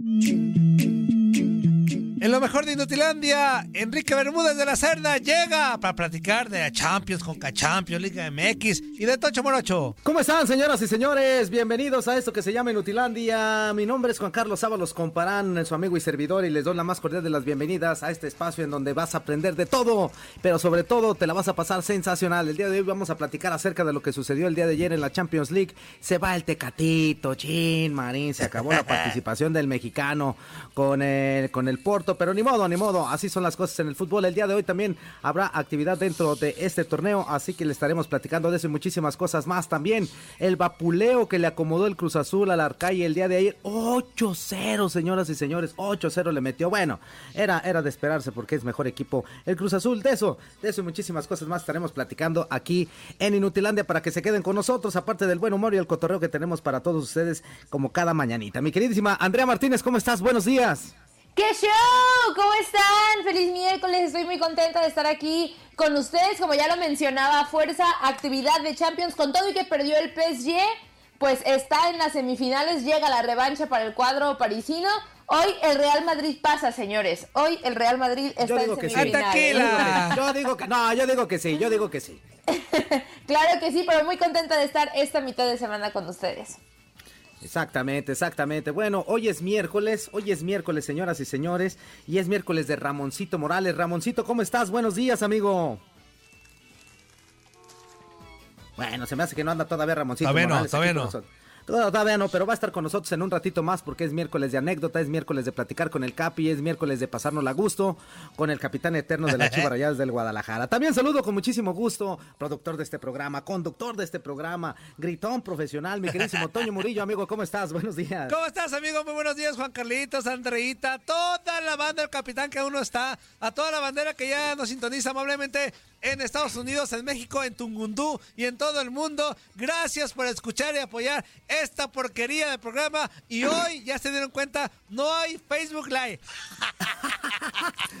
Mm-hmm. En lo mejor de Inutilandia, Enrique Bermúdez de la Cerda llega para platicar de la Champions, con Champions, Liga MX y de Tocho Morocho. ¿Cómo están, señoras y señores? Bienvenidos a esto que se llama Inutilandia. Mi nombre es Juan Carlos Ábalos Comparán, su amigo y servidor, y les doy la más cordial de las bienvenidas a este espacio en donde vas a aprender de todo, pero sobre todo te la vas a pasar sensacional. El día de hoy vamos a platicar acerca de lo que sucedió el día de ayer en la Champions League. Se va el Tecatito, Chin, Marín, se acabó la participación del mexicano con el, con el Porto pero ni modo, ni modo, así son las cosas en el fútbol. El día de hoy también habrá actividad dentro de este torneo, así que le estaremos platicando de eso y muchísimas cosas más. También el vapuleo que le acomodó el Cruz Azul al Arcay el día de ayer, 8-0, señoras y señores, 8-0 le metió. Bueno, era, era de esperarse porque es mejor equipo el Cruz Azul. De eso, de eso y muchísimas cosas más estaremos platicando aquí en Inutilandia para que se queden con nosotros, aparte del buen humor y el cotorreo que tenemos para todos ustedes como cada mañanita. Mi queridísima Andrea Martínez, ¿cómo estás? Buenos días. ¡Qué show! ¿Cómo están? Feliz miércoles, estoy muy contenta de estar aquí con ustedes. Como ya lo mencionaba, fuerza, actividad de Champions con todo y que perdió el PSG, pues está en las semifinales, llega la revancha para el cuadro parisino. Hoy el Real Madrid pasa, señores. Hoy el Real Madrid está en semifinales. Yo digo que no, yo digo que sí, yo digo que sí. claro que sí, pero muy contenta de estar esta mitad de semana con ustedes. Exactamente, exactamente. Bueno, hoy es miércoles, hoy es miércoles, señoras y señores, y es miércoles de Ramoncito Morales. Ramoncito, ¿cómo estás? Buenos días, amigo. Bueno, se me hace que no anda todavía Ramoncito Morales. Todavía no, todavía no. Todavía no, pero va a estar con nosotros en un ratito más porque es miércoles de anécdota, es miércoles de platicar con el Capi, es miércoles de pasarnos a gusto con el capitán eterno de la Chiva Rayadas del Guadalajara. También saludo con muchísimo gusto, productor de este programa, conductor de este programa, gritón profesional, mi queridísimo Toño Murillo, amigo, ¿cómo estás? Buenos días. ¿Cómo estás, amigo? Muy buenos días, Juan Carlitos, Andreita, toda la banda del capitán que aún no está, a toda la bandera que ya nos sintoniza amablemente en Estados Unidos, en México, en Tungundú y en todo el mundo. Gracias por escuchar y apoyar esta porquería de programa. Y hoy, ya se dieron cuenta, no hay Facebook Live.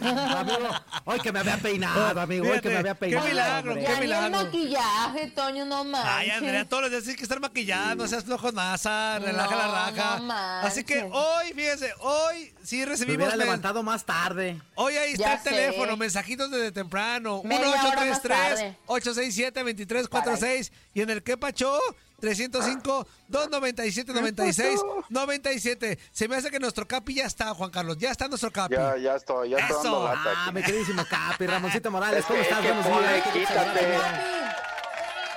amigo, hoy que me había peinado, amigo, hoy que me había peinado. Qué milagro, qué milagro. maquillaje, Toño, no más. Ay, Andrea, todos los días tienes que estar maquillado, no seas flojo masa, relaja la raja. Así que hoy, fíjense, hoy sí recibimos... Me hubiera levantado más tarde. Hoy ahí está el teléfono, mensajitos desde temprano. 1-833-867-2346 y en el que pacho 305-297-96-97. Se me hace que nuestro Capi ya está, Juan Carlos. Ya está nuestro Capi. Ya, ya estoy, ya estoy dando lata Ah, mi queridísimo Capi, Ramoncito Morales, ¿cómo estás? Buenos días. Quítate.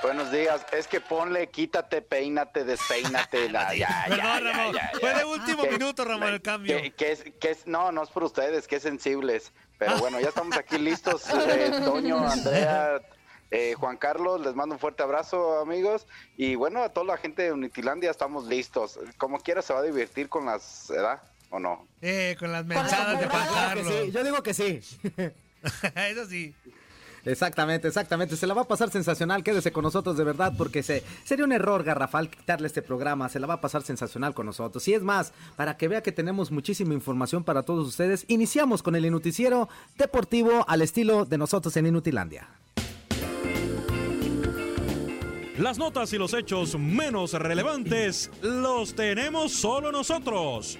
Buenos días. Es que ponle, quítate, peínate, despeínate. La, ya, Perdón, Ramón. Fue de último minuto, Ramón, el cambio. Que, es, que es, no, no es por ustedes, que sensibles. Pero bueno, ya estamos aquí listos. Eh, Toño, Andrea, eh, Juan Carlos, les mando un fuerte abrazo, amigos. Y bueno, a toda la gente de Unitilandia estamos listos. Como quiera se va a divertir con las, ¿verdad? ¿O no? Eh, con las mensadas de Juan Carlos. Yo digo que sí. Eso sí. Exactamente, exactamente. Se la va a pasar sensacional. Quédese con nosotros de verdad porque se, sería un error garrafal quitarle este programa. Se la va a pasar sensacional con nosotros. Y es más, para que vea que tenemos muchísima información para todos ustedes, iniciamos con el Inuticiero Deportivo al estilo de nosotros en Inutilandia. Las notas y los hechos menos relevantes los tenemos solo nosotros.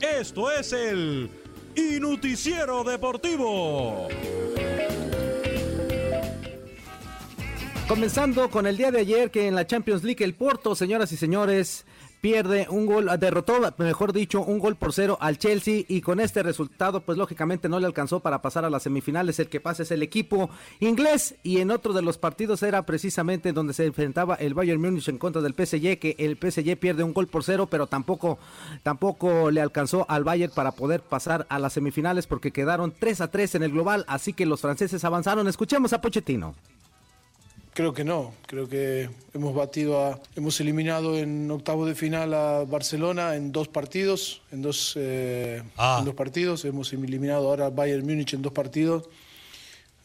Esto es el Inuticiero Deportivo. Comenzando con el día de ayer que en la Champions League el Porto, señoras y señores, pierde un gol, derrotó, mejor dicho, un gol por cero al Chelsea y con este resultado, pues lógicamente no le alcanzó para pasar a las semifinales. El que pasa es el equipo inglés y en otro de los partidos era precisamente donde se enfrentaba el Bayern Múnich en contra del PSG, que el PSG pierde un gol por cero, pero tampoco, tampoco le alcanzó al Bayern para poder pasar a las semifinales porque quedaron 3 a 3 en el global, así que los franceses avanzaron. Escuchemos a Pochettino. Creo que no. Creo que hemos batido a, hemos eliminado en octavo de final a Barcelona en dos partidos, en dos, eh, Ah. en dos partidos. Hemos eliminado ahora a Bayern Múnich en dos partidos.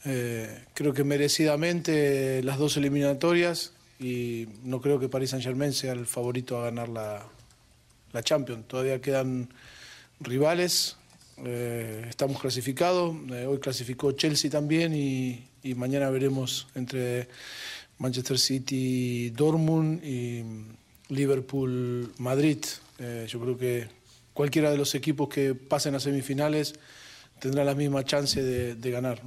Eh, creo que merecidamente las dos eliminatorias y no creo que Paris Saint Germain sea el favorito a ganar la, la Champions. Todavía quedan rivales, eh, estamos clasificados, hoy clasificó Chelsea también y, y mañana veremos entre Manchester City, Dortmund y Liverpool, Madrid. Eh, yo creo que cualquiera de los equipos que pasen a semifinales tendrá la misma chance de, ganar.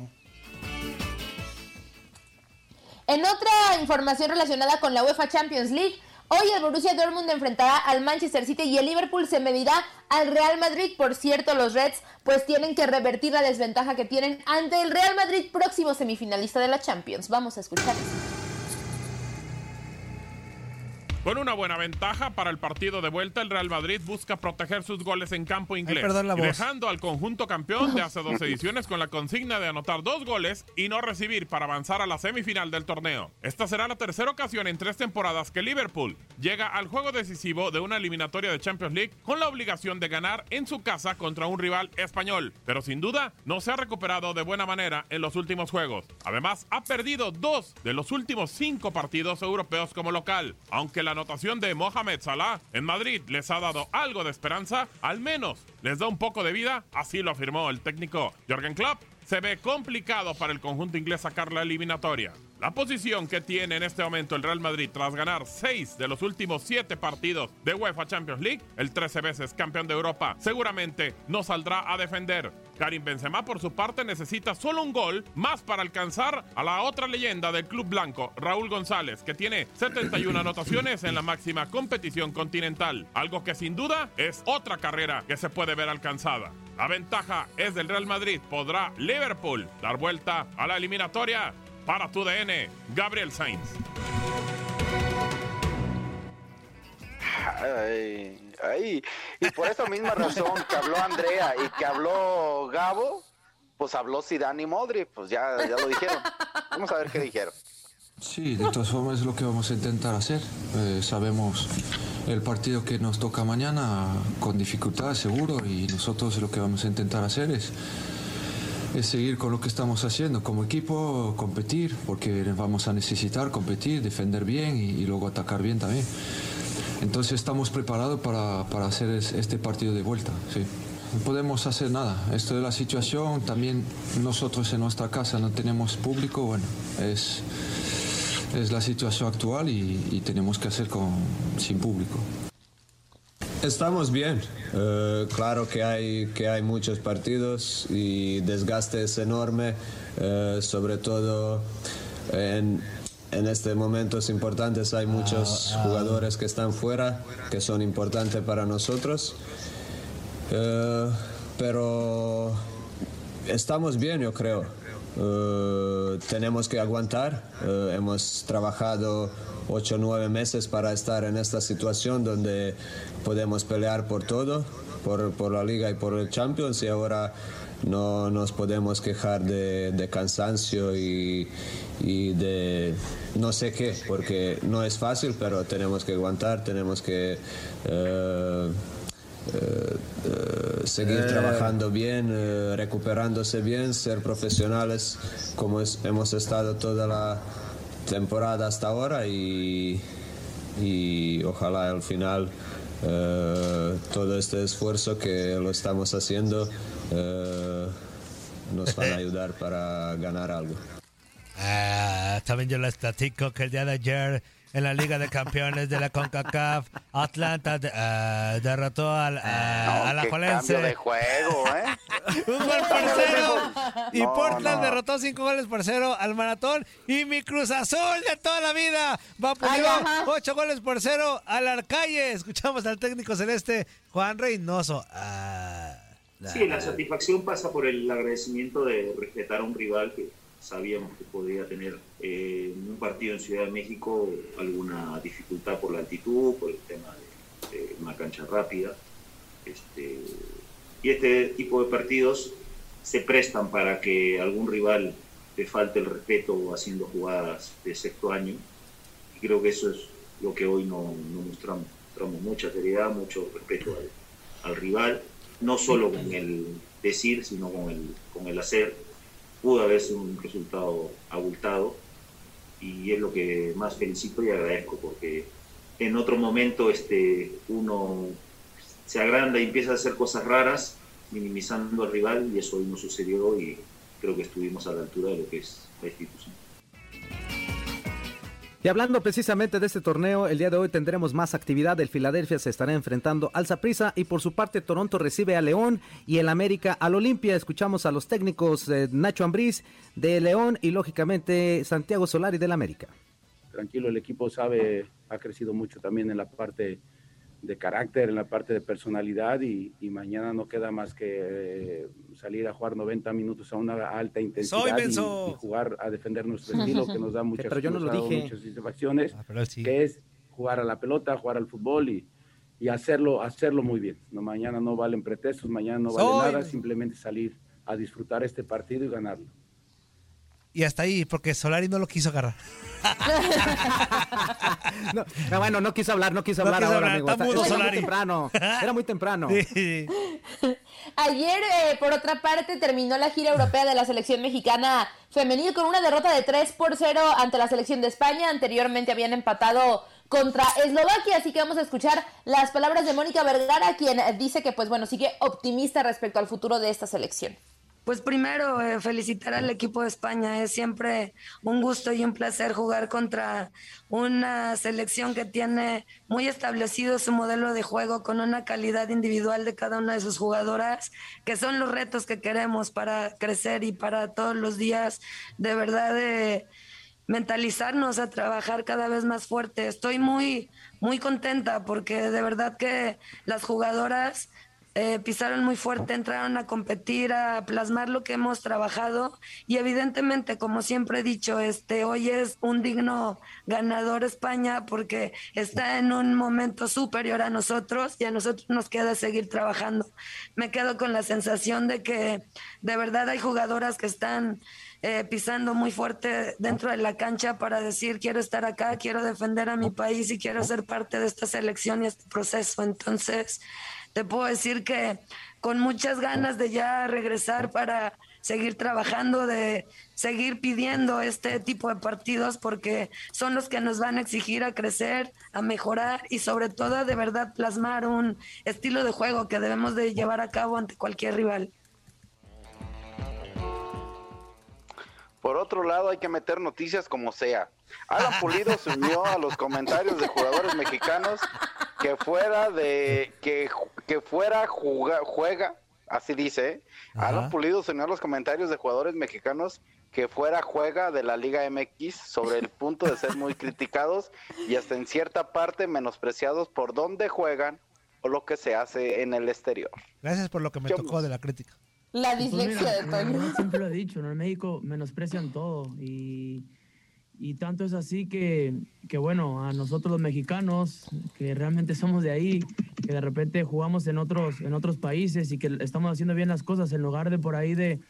En otra información relacionada con la UEFA Champions League, hoy el Borussia Dortmund enfrentará al Manchester City y el Liverpool se medirá al Real Madrid. Por cierto, los Reds pues tienen que revertir la desventaja que tienen ante el Real Madrid próximo semifinalista de la Champions. Vamos a escuchar. Con una buena ventaja para el partido de vuelta, el Real Madrid busca proteger sus goles en campo inglés, la y dejando al conjunto campeón de hace dos ediciones con la consigna de anotar dos goles y no recibir para avanzar a la semifinal del torneo. Esta será la tercera ocasión en tres temporadas que Liverpool llega al juego decisivo de una eliminatoria de Champions League con la obligación de ganar en su casa contra un rival español, pero sin duda no se ha recuperado de buena manera en los últimos juegos. Además, ha perdido dos de los últimos cinco partidos europeos como local, aunque la anotación de Mohamed Salah en Madrid les ha dado algo de esperanza, al menos les da un poco de vida, así lo afirmó el técnico Jürgen Klopp. Se ve complicado para el conjunto inglés sacar la eliminatoria. La posición que tiene en este momento el Real Madrid tras ganar seis de los últimos siete partidos de UEFA Champions League, el 13 veces campeón de Europa, seguramente no saldrá a defender. Karim Benzema por su parte necesita solo un gol más para alcanzar a la otra leyenda del club blanco, Raúl González, que tiene 71 anotaciones en la máxima competición continental, algo que sin duda es otra carrera que se puede ver alcanzada. La ventaja es del Real Madrid, podrá Liverpool dar vuelta a la eliminatoria para tu DN, Gabriel Sainz. Ay, ay. Y por esa misma razón que habló Andrea y que habló Gabo, pues habló Zidane y Modri, pues ya, ya lo dijeron. Vamos a ver qué dijeron. Sí, de todas formas es lo que vamos a intentar hacer. Eh, sabemos el partido que nos toca mañana con dificultad, seguro, y nosotros lo que vamos a intentar hacer es, es seguir con lo que estamos haciendo como equipo, competir, porque vamos a necesitar competir, defender bien y, luego atacar bien también. Entonces estamos preparados para, para hacer es- este partido de vuelta. Sí. No podemos hacer nada. Esto es la situación. También nosotros en nuestra casa no tenemos público. Bueno, es, es la situación actual y, y tenemos que hacer con, sin público. Estamos bien. Eh, claro que hay, que hay muchos partidos y desgaste es enorme, eh, sobre todo en, en estos momentos importantes hay muchos jugadores que están fuera, que son importantes para nosotros. Eh, pero estamos bien, yo creo. Eh, tenemos que aguantar. Eh, hemos trabajado 8 o 9 meses para estar en esta situación donde podemos pelear por todo, por, por la liga y por el Champions y ahora no nos podemos quejar de, de cansancio y, y de no sé qué, porque no es fácil, pero tenemos que aguantar, tenemos que... eh, eh, eh, seguir trabajando bien, eh, recuperándose bien, ser profesionales como es- hemos estado toda la temporada hasta ahora y, y ojalá al final eh, todo este esfuerzo que lo estamos haciendo eh, nos van a ayudar para ganar algo. Ah, también yo les platico que el día de ayer en la Liga de Campeones de la CONCACAF, Atlanta de- ah, derrotó al, ah, No, a la Jolense. cambio de juego, ¿eh? Un gol por cero. Y No, Portland no. derrotó cinco goles por cero al maratón. Y mi Cruz Azul de toda la vida va ajá. ocho goles por cero al Arcalle. Escuchamos al técnico celeste Juan Reynoso. Ah, Sí, la satisfacción pasa por el agradecimiento de respetar a un rival que sabíamos que podía tener eh, un partido en Ciudad de México alguna dificultad por la altitud, por el tema de, de una cancha rápida. Este, y este tipo de partidos se prestan para que algún rival te falte el respeto haciendo jugadas de sexto año. Y creo que eso es lo que hoy no, no mostramos. Mostramos mucha seriedad, mucho respeto al, al, rival, no solo con el decir, sino con el, con el hacer. Pudo haber sido un resultado abultado y es lo que más felicito y agradezco porque en otro momento este, uno se agranda y empieza a hacer cosas raras, minimizando al rival y eso hoy no sucedió y creo que estuvimos a la altura de lo que es la institución. Y hablando precisamente de este torneo, el día de hoy tendremos más actividad. El Filadelfia se estará enfrentando al Zaprisa y por su parte Toronto recibe a León y el América al Olimpia. Escuchamos a los técnicos eh, Nacho Ambriz de León y lógicamente Santiago Solari del América. Tranquilo, el equipo sabe, ha crecido mucho también en la parte de carácter, en la parte de personalidad y, y mañana no queda más que eh, salir a jugar 90 minutos a una alta intensidad y, y, jugar a defender nuestro estilo que nos da muchas, Pero yo no lo dije. muchas satisfacciones, Ah, sí. que es jugar a la pelota, jugar al fútbol y, y hacerlo, hacerlo muy bien. No, mañana no valen pretextos, mañana no vale Soy nada, simplemente salir a disfrutar este partido y ganarlo. Y hasta ahí, porque Solari no lo quiso agarrar. No, no, bueno, no quiso hablar, no quiso No hablar quiso ahora, hablar, amigo. está era muy temprano. Era muy temprano. Ayer, eh, por otra parte, terminó la gira europea de la selección mexicana femenil con una derrota de 3 por 0 ante la selección de España. Anteriormente habían empatado contra Eslovaquia, así que vamos a escuchar las palabras de Mónica Vergara, quien dice que, pues bueno, sigue optimista respecto al futuro de esta selección. Pues primero, eh, felicitar al equipo de España. Es siempre un gusto y un placer jugar contra una selección que tiene muy establecido su modelo de juego con una calidad individual de cada una de sus jugadoras, que son los retos que queremos para crecer y para todos los días de verdad de mentalizarnos a trabajar cada vez más fuerte. Estoy muy, muy contenta porque de verdad que las jugadoras eh, pisaron muy fuerte, entraron a competir, a plasmar lo que hemos trabajado y evidentemente, como siempre he dicho, este hoy es un digno ganador España porque está en un momento superior a nosotros y a nosotros nos queda seguir trabajando. Me quedo con la sensación de que de verdad hay jugadoras que están eh, pisando muy fuerte dentro de la cancha para decir quiero estar acá, quiero defender a mi país y quiero ser parte de esta selección y este proceso. Entonces, te puedo decir que con muchas ganas de ya regresar para seguir trabajando, de seguir pidiendo este tipo de partidos porque son los que nos van a exigir a crecer, a mejorar y sobre todo de verdad plasmar un estilo de juego que debemos de llevar a cabo ante cualquier rival. Por otro lado, hay que meter noticias como sea. Alan Pulido se unió a los comentarios de jugadores mexicanos que fuera de que, que fuera juga- juega, así dice. ¿eh? Alan Pulido se unió a los comentarios de jugadores mexicanos que fuera juega de la Liga MX sobre el punto de ser muy criticados y hasta en cierta parte menospreciados por dónde juegan o lo que se hace en el exterior. Gracias por lo que me tocó de la crítica. La Pues dislexia de mira, Toño. Siempre lo he dicho, ¿no? En México menosprecian todo y, y tanto es así que, que, bueno, a nosotros los mexicanos, que realmente somos de ahí, que de repente jugamos en otros, en otros países y que estamos haciendo bien las cosas en lugar de por ahí de,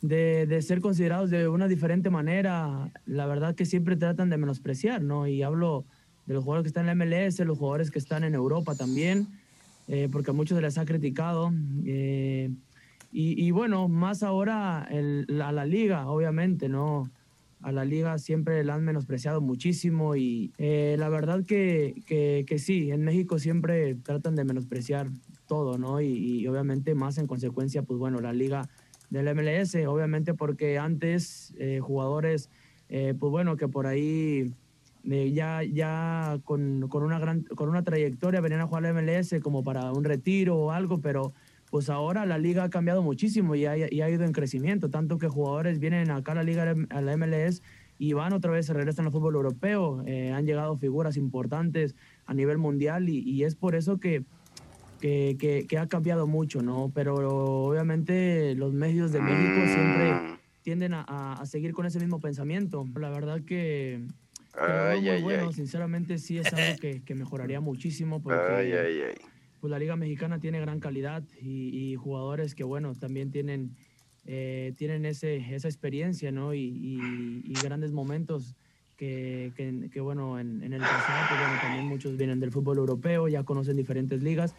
de, de ser considerados de una diferente manera, la verdad que siempre tratan de menospreciar, ¿no? Y hablo de los jugadores que están en la MLS, los jugadores que están en Europa también, eh, porque a muchos se les ha criticado. eh, y, bueno, más ahora el- a la liga, obviamente, ¿no? A la liga siempre la han menospreciado muchísimo y eh, la verdad que, que, sí, en México siempre tratan de menospreciar todo, ¿no? Y, obviamente más en consecuencia, pues bueno, la liga del MLS, obviamente porque antes eh, jugadores, eh, pues bueno, que por ahí eh, ya, ya con, con una gran, con una trayectoria venían a jugar a la MLS como para un retiro o algo, pero pues ahora la liga ha cambiado muchísimo y ha, y ha ido en crecimiento, tanto que jugadores vienen acá a la liga, a la MLS y van otra vez, se regresan al fútbol europeo, eh, han llegado figuras importantes a nivel mundial y, y es por eso que, que, que- que ha cambiado mucho, ¿no? Pero obviamente los medios de México siempre tienden a, a- seguir con ese mismo pensamiento. La verdad que, Ay, muy ay, bueno, ay. sinceramente sí es algo que, mejoraría muchísimo porque Ay, ay, ay. Pues la liga mexicana tiene gran calidad y, y jugadores que bueno también tienen eh, tienen ese, esa experiencia, ¿no? Y, y- y grandes momentos que, que- que, bueno, en, en el pasado, pues, bueno, también muchos vienen del fútbol europeo, ya conocen diferentes ligas.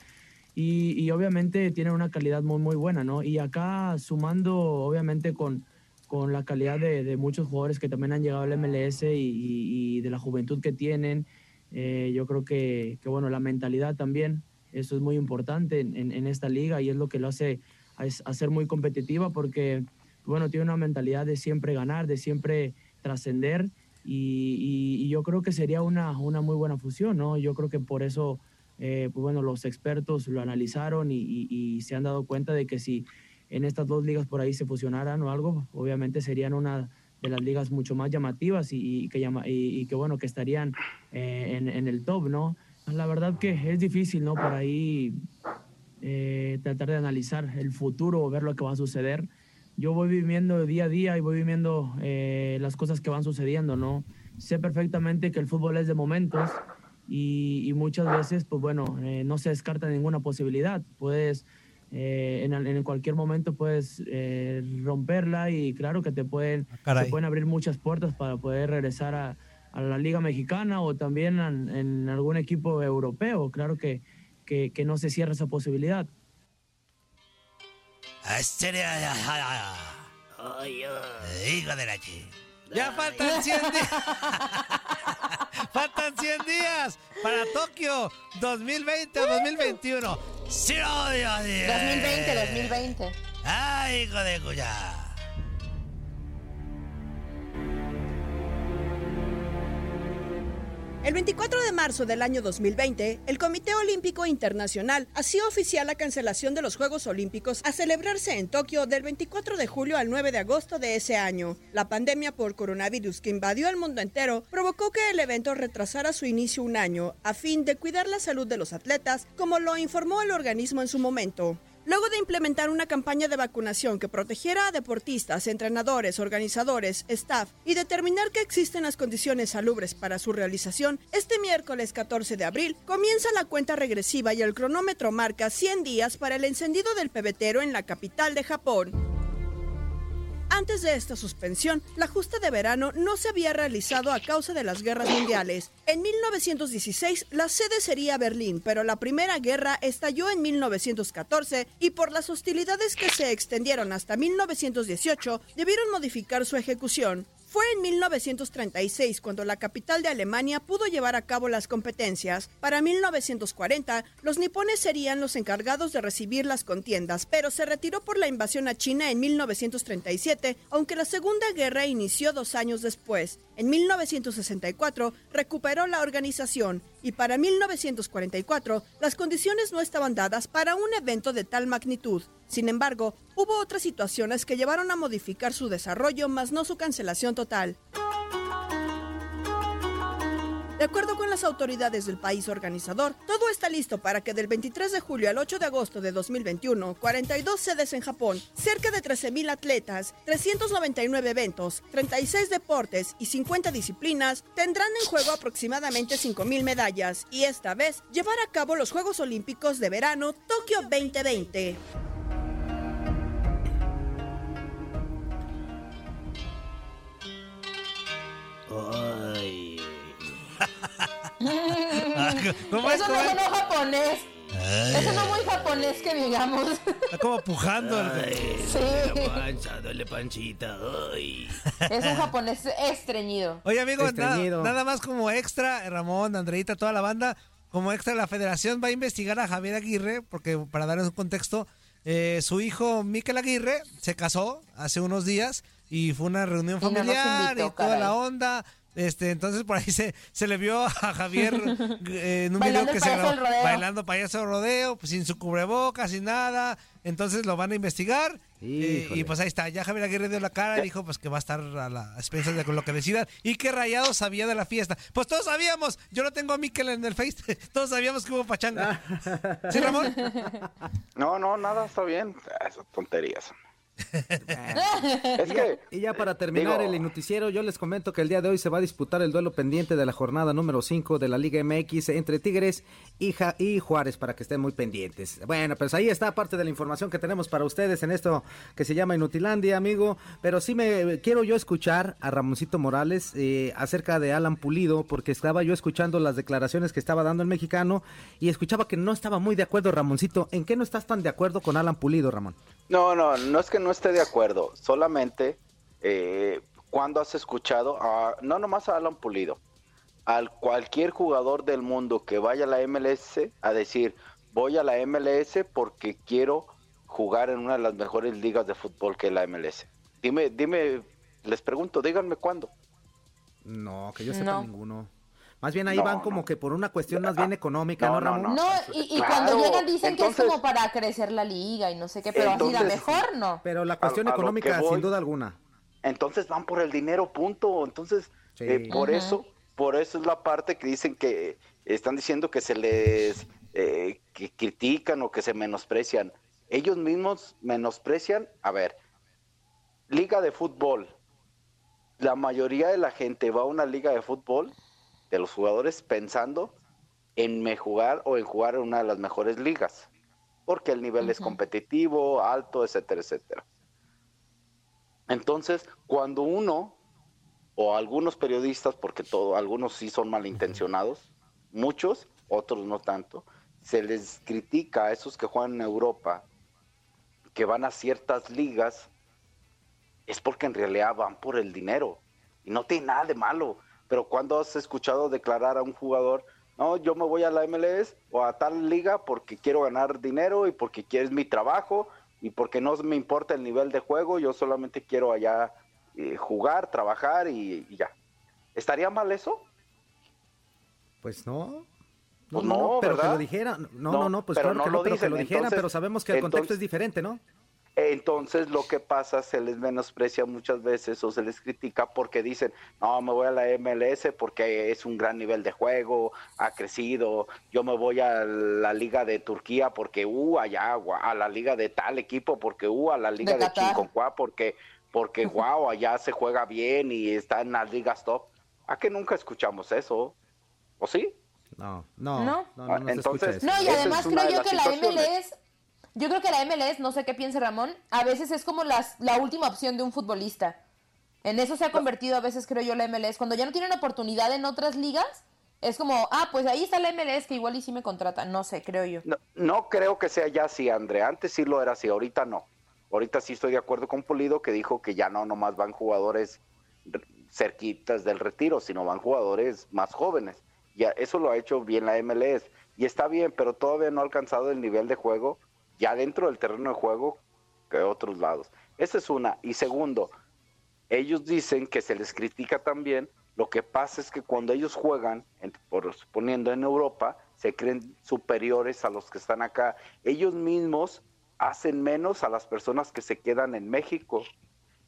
Y, y obviamente tienen una calidad muy, muy buena, ¿no? Y acá sumando, obviamente, con, con la calidad de, de muchos jugadores que también han llegado al MLS y, y- y de la juventud que tienen, eh, yo creo que, que, bueno, la mentalidad también, eso es muy importante en, en- en esta liga y es lo que lo hace ser muy competitiva porque, bueno, tiene una mentalidad de siempre ganar, de siempre trascender y, y- y yo creo que sería una, una muy buena fusión, ¿no? Yo creo que por eso, eh, pues bueno, los expertos lo analizaron y, y- se han dado cuenta de que si en estas dos ligas por ahí se fusionaran o algo, obviamente serían una de las ligas mucho más llamativas y, que, llama, y que bueno, que estarían eh, en, en el top, ¿no? La verdad que es difícil, ¿no? Por ahí eh, tratar de analizar el futuro o ver lo que va a suceder. Yo voy viviendo día a día y voy viviendo eh, las cosas que van sucediendo, ¿no? Sé perfectamente que el fútbol es de momentos y, y muchas veces, pues bueno, eh, no se descarta ninguna posibilidad. Puedes, eh, en, en cualquier momento puedes eh, romperla y claro que te pueden, caray. te pueden abrir muchas puertas para poder regresar a, a la Liga Mexicana o también en, en algún equipo europeo. Claro que, que, que no se cierra esa posibilidad. Hijo de la chi. Ya faltan 100 días. faltan 100 días para Tokio 2020 o 2021. Sí, Dios. 2020, 2020. Ay, hijo de cuya. El 24 de marzo del año 2020, el Comité Olímpico Internacional hacía oficial la cancelación de los Juegos Olímpicos a celebrarse en Tokio del 24 de julio al 9 de agosto de ese año. La pandemia por coronavirus que invadió el mundo entero provocó que el evento retrasara su inicio un año a fin de cuidar la salud de los atletas, como lo informó el organismo en su momento. Luego de implementar una campaña de vacunación que protegiera a deportistas, entrenadores, organizadores, staff y determinar que existen las condiciones salubres para su realización, este miércoles 14 de abril comienza la cuenta regresiva y el cronómetro marca 100 días para el encendido del pebetero en la capital de Japón. Antes de esta suspensión, la justa de verano no se había realizado a causa de las guerras mundiales. En 1916, la sede sería Berlín, pero la Primera Guerra estalló en 1914 y por las hostilidades que se extendieron hasta 1918, debieron modificar su ejecución. Fue en 1936 cuando la capital de Alemania pudo llevar a cabo las competencias. Para 1940, los nipones serían los encargados de recibir las contiendas, pero se retiró por la invasión a China en 1937, aunque la Segunda Guerra inició dos años después. En 1964 recuperó la organización y para 1944 las condiciones no estaban dadas para un evento de tal magnitud. Sin embargo, hubo otras situaciones que llevaron a modificar su desarrollo, más no su cancelación total. De acuerdo con las autoridades del país organizador, todo está listo para que del 23 de julio al 8 de agosto de 2021, 42 sedes en Japón, cerca de 13.000 atletas, 399 eventos, 36 deportes y 50 disciplinas tendrán en juego aproximadamente 5.000 medallas y esta vez llevar a cabo los Juegos Olímpicos de Verano Tokio 2020. Ay. ¿Cómo es? Eso ¿Cómo no es? sonó japonés. Eso no muy japonés que digamos. Está como pujando. Sí. Duele pancha, duele panchita. Ay. Es un japonés estreñido. Oye, nada, Estreñido. nada más como extra, Ramón, Andreita, toda la banda, como extra, la federación va a investigar a Javier Aguirre, porque para darles un contexto, eh, su hijo Miquel Aguirre se casó hace unos días y fue una reunión Y no nos familiar invitó, y toda caray. la onda. Este, entonces por ahí se, se le vio a Javier eh, en un Bailando video que se grabó bailando payaso de rodeo, pues, sin su cubrebocas, sin nada. Entonces lo van a investigar. eh, y pues ahí está, ya Javier Aguirre dio la cara y dijo pues que va a estar a las expensas de con lo que decidan. Y que Rayado sabía de la fiesta. Pues todos sabíamos, yo lo tengo a Miquel en el Face, todos sabíamos que hubo pachanga. ¿Sí, Ramón? No, no, nada, está bien. Esas tonterías. Y, ya, y, ya, para terminar el noticiero, yo les comento que el día de hoy se va a disputar el duelo pendiente de la jornada número 5 de la Liga MX entre Tigres y, y, Juárez para que estén muy pendientes. Bueno, pues ahí está parte de la información que tenemos para ustedes en esto que se llama Inutilandia, amigo. Pero sí me quiero yo escuchar a Ramoncito Morales eh, acerca de Alan Pulido, porque estaba yo escuchando las declaraciones que estaba dando el mexicano y escuchaba que no estaba muy de acuerdo, Ramoncito. ¿En qué no estás tan de acuerdo con Alan Pulido, Ramón? No, no, no es que no esté de acuerdo, solamente eh, cuando has escuchado, a, no nomás a Alan Pulido, al cualquier jugador del mundo que vaya a la MLS a decir, voy a la MLS porque quiero jugar en una de las mejores ligas de fútbol que es la MLS. Dime, dime, les pregunto, díganme cuándo. No, que yo sepa ninguno. Más bien ahí van como que por una cuestión más bien económica, ¿no, Ramón? No, y, cuando llegan dicen que es como para crecer la liga y no sé qué, pero así la mejor no. Pero la cuestión económica, sin duda alguna. Entonces van por el dinero, punto. Entonces, eh, por eso, por eso es la parte que dicen que están diciendo que se les eh, que critican o que se menosprecian. Ellos mismos menosprecian, a ver, liga de fútbol. La mayoría de la gente va a una liga de fútbol de los jugadores pensando en me jugar o en jugar en una de las mejores ligas, porque el nivel es competitivo, alto, etcétera, etcétera. Entonces, cuando uno o algunos periodistas, porque todo, algunos sí son malintencionados, muchos, otros no tanto, se les critica a esos que juegan en Europa, que van a ciertas ligas, es porque en realidad van por el dinero. Y no tiene nada de malo. Pero cuando has escuchado declarar a un jugador, no, yo me voy a la MLS o a tal liga porque quiero ganar dinero y porque quieres mi trabajo y porque no me importa el nivel de juego, yo solamente quiero allá eh, jugar, trabajar y, ya. ¿Estaría mal eso? Pues no. No, pues no, pero que lo dijera. No, no, no, pues claro que no, pero que lo dijera, pero sabemos que el contexto es diferente, ¿no? Entonces lo que pasa, se les menosprecia muchas veces o se les critica porque dicen, no, me voy a la MLS porque es un gran nivel de juego, ha crecido, yo me voy a la liga de Turquía porque, uh, allá, a la liga de tal equipo porque, uh, a la liga de, de porque, porque, wow, allá se juega bien y está en las ligas top. ¿A que nunca escuchamos eso? ¿O sí? No, no, no, no, no, Entonces, no y además creo yo que la MLS yo creo que la MLS, no sé qué piense Ramón, a veces es como las, la última opción de un futbolista. En eso se ha convertido a veces, creo yo, la MLS. Cuando ya no tienen oportunidad en otras ligas, es como, ah, pues ahí está la MLS que igual y sí me contratan. No sé, creo yo. No, creo que sea ya así, André. Antes sí lo era así, ahorita no. Ahorita sí estoy de acuerdo con Pulido que dijo que ya no nomás van jugadores cerquitas del retiro, sino van jugadores más jóvenes. Ya eso lo ha hecho bien la MLS y está bien, pero todavía no ha alcanzado el nivel de juego ya dentro del terreno de juego que otros lados. Esa es una. Y segundo, ellos dicen que se les critica también. Lo que pasa es que cuando ellos juegan, por suponiendo en Europa, se creen superiores a los que están acá. Ellos mismos hacen menos a las personas que se quedan en México.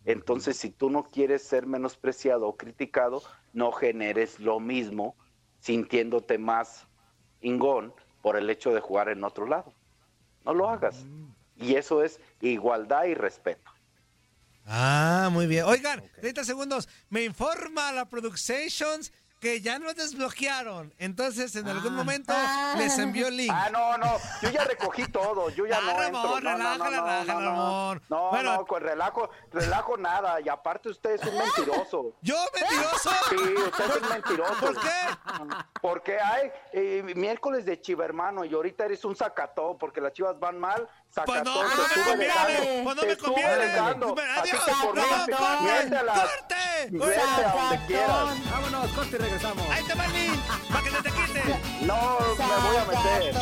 Entonces, si tú no quieres ser menospreciado o criticado, no generes lo mismo sintiéndote más ingón por el hecho de jugar en otro lado. No lo hagas. Y eso es igualdad y respeto. Ah, muy bien. Oigan, 30 segundos. Me informa la Productions que ya nos desbloquearon. Entonces, en algún ah. momento ah. les envió el link. Ah, no, no. Yo ya recogí todo. Yo ya ah, no Ramón, entro. No, no, no, no, no, bueno. no, con relajo, relajo nada. Y aparte usted es un mentiroso. ¿Yo mentiroso? Sí, usted es mentiroso. ¿Por qué? Porque hay eh, miércoles de chiva, hermano, y ahorita eres un sacatón porque las chivas van mal. Pues no, no me conviene. Pues no me conviene. Adiós. ¡Corte! ¡Corte! Vámonos, corte regresamos. Ahí te va el link, para que te te quite. No, me voy a meter.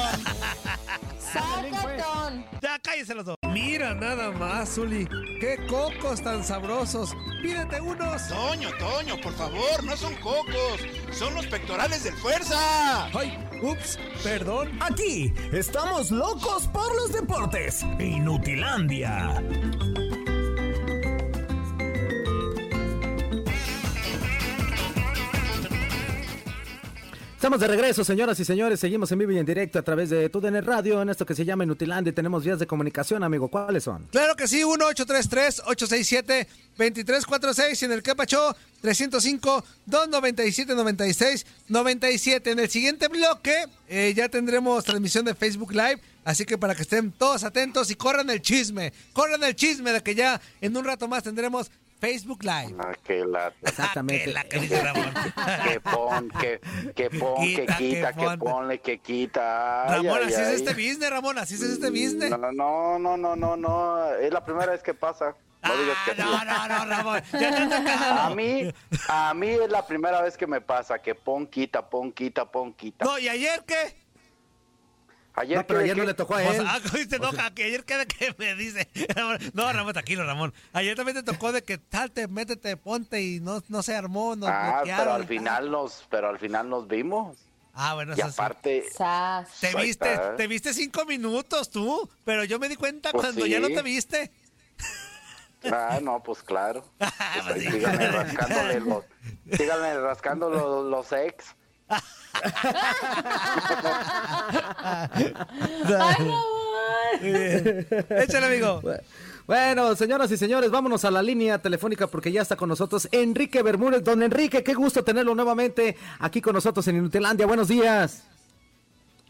Sacatón. Ya cállese los dos. Mira nada más, Zuli. Qué cocos tan sabrosos. Pídete unos. Toño, Toño, por favor, no son cocos. Son los pectorales del fuerza. Ay, ups, perdón. Aquí estamos locos por los deportes. Inutilandia. Estamos de regreso, señoras y señores. Seguimos en vivo y en directo a través de TUDN Radio en esto que se llama Inutilandia. Tenemos vías de comunicación, amigo. ¿Cuáles son? Claro que sí, 1-833-867-2346 y en el Capacho 305-297-96-97. En el siguiente bloque eh, ya tendremos transmisión de Facebook Live, así que para que estén todos atentos y corran el chisme, corran el chisme de que ya en un rato más tendremos Facebook Live. Ah, qué lata. Exactamente. que pon, que, que pon, que Quita, quita, que que pon. ponle, que quita. Ay, Ramón, ay, así es ay. este business, Ramón, así es este business. No, no, no, no, no, no. Es la primera vez que pasa. No digas que. Ah, No, no, no, Ramón, ya te. A mí, a mí es la primera vez que me pasa que pon, quita, pon, quita, pon, quita. No, ¿y ayer qué? Ayer No, pero que- ayer no le tocó a O él. sea, ah, ¿cómo te enoja? Que ayer queda que me dice. No, Ramón, tranquilo, Ramón. Ayer también te tocó de que salte, métete, ponte y no, no se armó, nos Ah, pero al final nos, pero al final nos vimos. Ah, bueno, Y eso sí. aparte, Te viste, está. te viste cinco minutos tú, pero yo me di cuenta Pues cuando ya no te viste. ah, no, pues claro. Pues ahí síganme rascándole los, síganme rascando los, los ex. Échale, amigo. Bueno, señoras y señores, vámonos a la línea telefónica porque ya está con nosotros Enrique Bermúdez. Don Enrique, qué gusto tenerlo nuevamente aquí con nosotros en Inutilandia. Buenos días.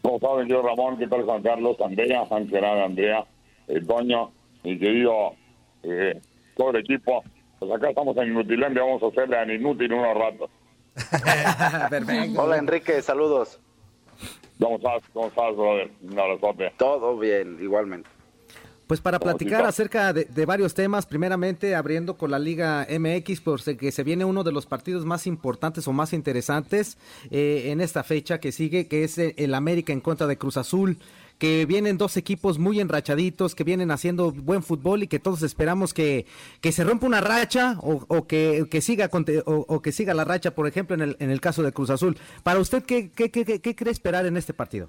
Como saben, yo Ramón, ¿qué tal Juan Carlos, Andrea, Juan Gerard, Andrea, eh, Toño, mi querido eh, todo el equipo? Pues acá estamos en Inutilandia, vamos a hacerle al inútil unos ratos. Hola Enrique, saludos. ¿Cómo estás? ¿Cómo estás, brother? Un abrazote. Todo bien, igualmente. Pues para ¿Cómo platicar acerca de, de varios temas, primeramente abriendo con la Liga MX, porque se viene uno de los partidos más importantes o más interesantes eh, en esta fecha que sigue, que es eh, el América en contra de Cruz Azul, que vienen dos equipos muy enrachaditos, que vienen haciendo buen fútbol y que todos esperamos que, que se rompa una racha o, o que, que siga o, que siga la racha, por ejemplo, en el, en el caso de Cruz Azul. Para usted, ¿qué, qué, qué, qué- qué cree esperar en este partido?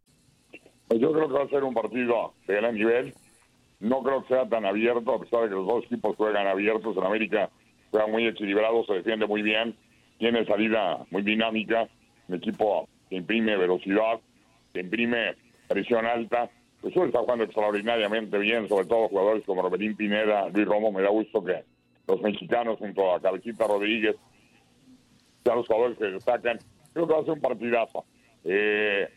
Pues yo creo que va a ser un partido de gran nivel. No creo que sea tan abierto, a pesar de que los dos equipos juegan abiertos. En América juega muy equilibrado, se defiende muy bien, tiene salida muy dinámica. Un equipo que imprime velocidad, que imprime presión alta. Pues estar jugando extraordinariamente bien, sobre todo jugadores como Roberín Pineda, Luis Romo. Me da gusto que los mexicanos, junto a Cabecita Rodríguez, sean los jugadores que destacan. Creo que va a ser un partidazo. Eh,